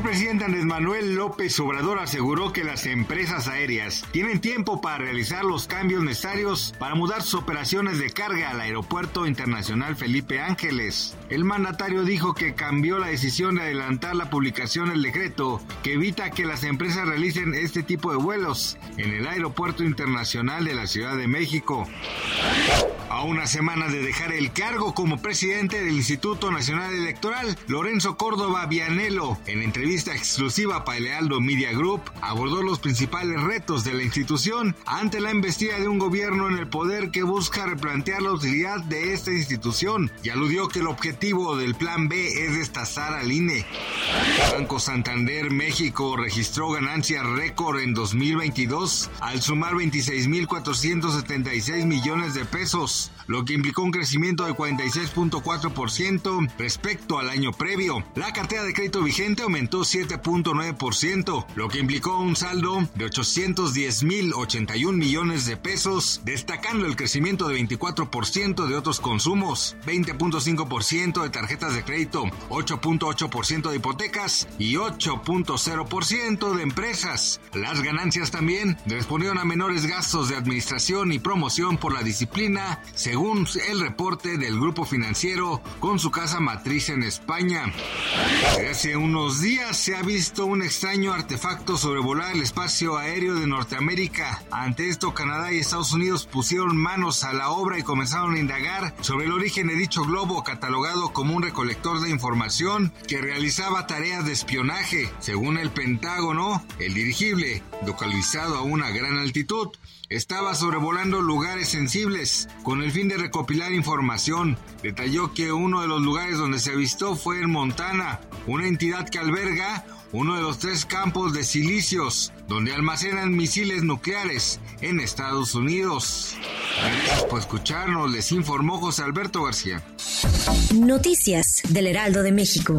El presidente Andrés Manuel López Obrador aseguró que las empresas aéreas tienen tiempo para realizar los cambios necesarios para mudar sus operaciones de carga al Aeropuerto Internacional Felipe Ángeles. El mandatario dijo que cambió la decisión de adelantar la publicación del decreto que evita que las empresas realicen este tipo de vuelos en el Aeropuerto Internacional de la Ciudad de México. A una semana de dejar el cargo como presidente del Instituto Nacional Electoral, Lorenzo Córdoba Vianelo, en entrevista exclusiva para Lealdo Media Group, abordó los principales retos de la institución ante la embestida de un gobierno en el poder que busca replantear la utilidad de esta institución y aludió que el objetivo del Plan B es destazar al INE. Banco Santander México registró ganancias récord en 2022 al sumar 26.476 millones de pesos, lo que implicó un crecimiento de 46.4% respecto al año previo. La cartera de crédito vigente aumentó 7.9%, lo que implicó un saldo de 810.081 millones de pesos, destacando el crecimiento de 24% de otros consumos, 20.5% de tarjetas de crédito, 8.8% de hipotecas y 8.0% de empresas. Las ganancias también respondieron a menores gastos de administración y promoción por la disciplina, según el reporte del grupo financiero con su casa matriz en España. Hace unos días se ha visto un extraño artefacto sobrevolar el espacio aéreo de Norteamérica. Ante esto, Canadá y Estados Unidos pusieron manos a la obra y comenzaron a indagar sobre el origen de dicho globo catalogado como un recolector de información que realizaba tareas de espionaje. Según el Pentágono, el dirigible, localizado a una gran altitud, estaba sobrevolando lugares sensibles con el fin de recopilar información. Detalló que uno de los lugares donde se avistó fue en Montana, una entidad que alberga uno de los tres campos de silicios donde almacenan misiles nucleares en Estados Unidos. Gracias por escucharnos, les informó José Alberto García. Noticias del Heraldo de México.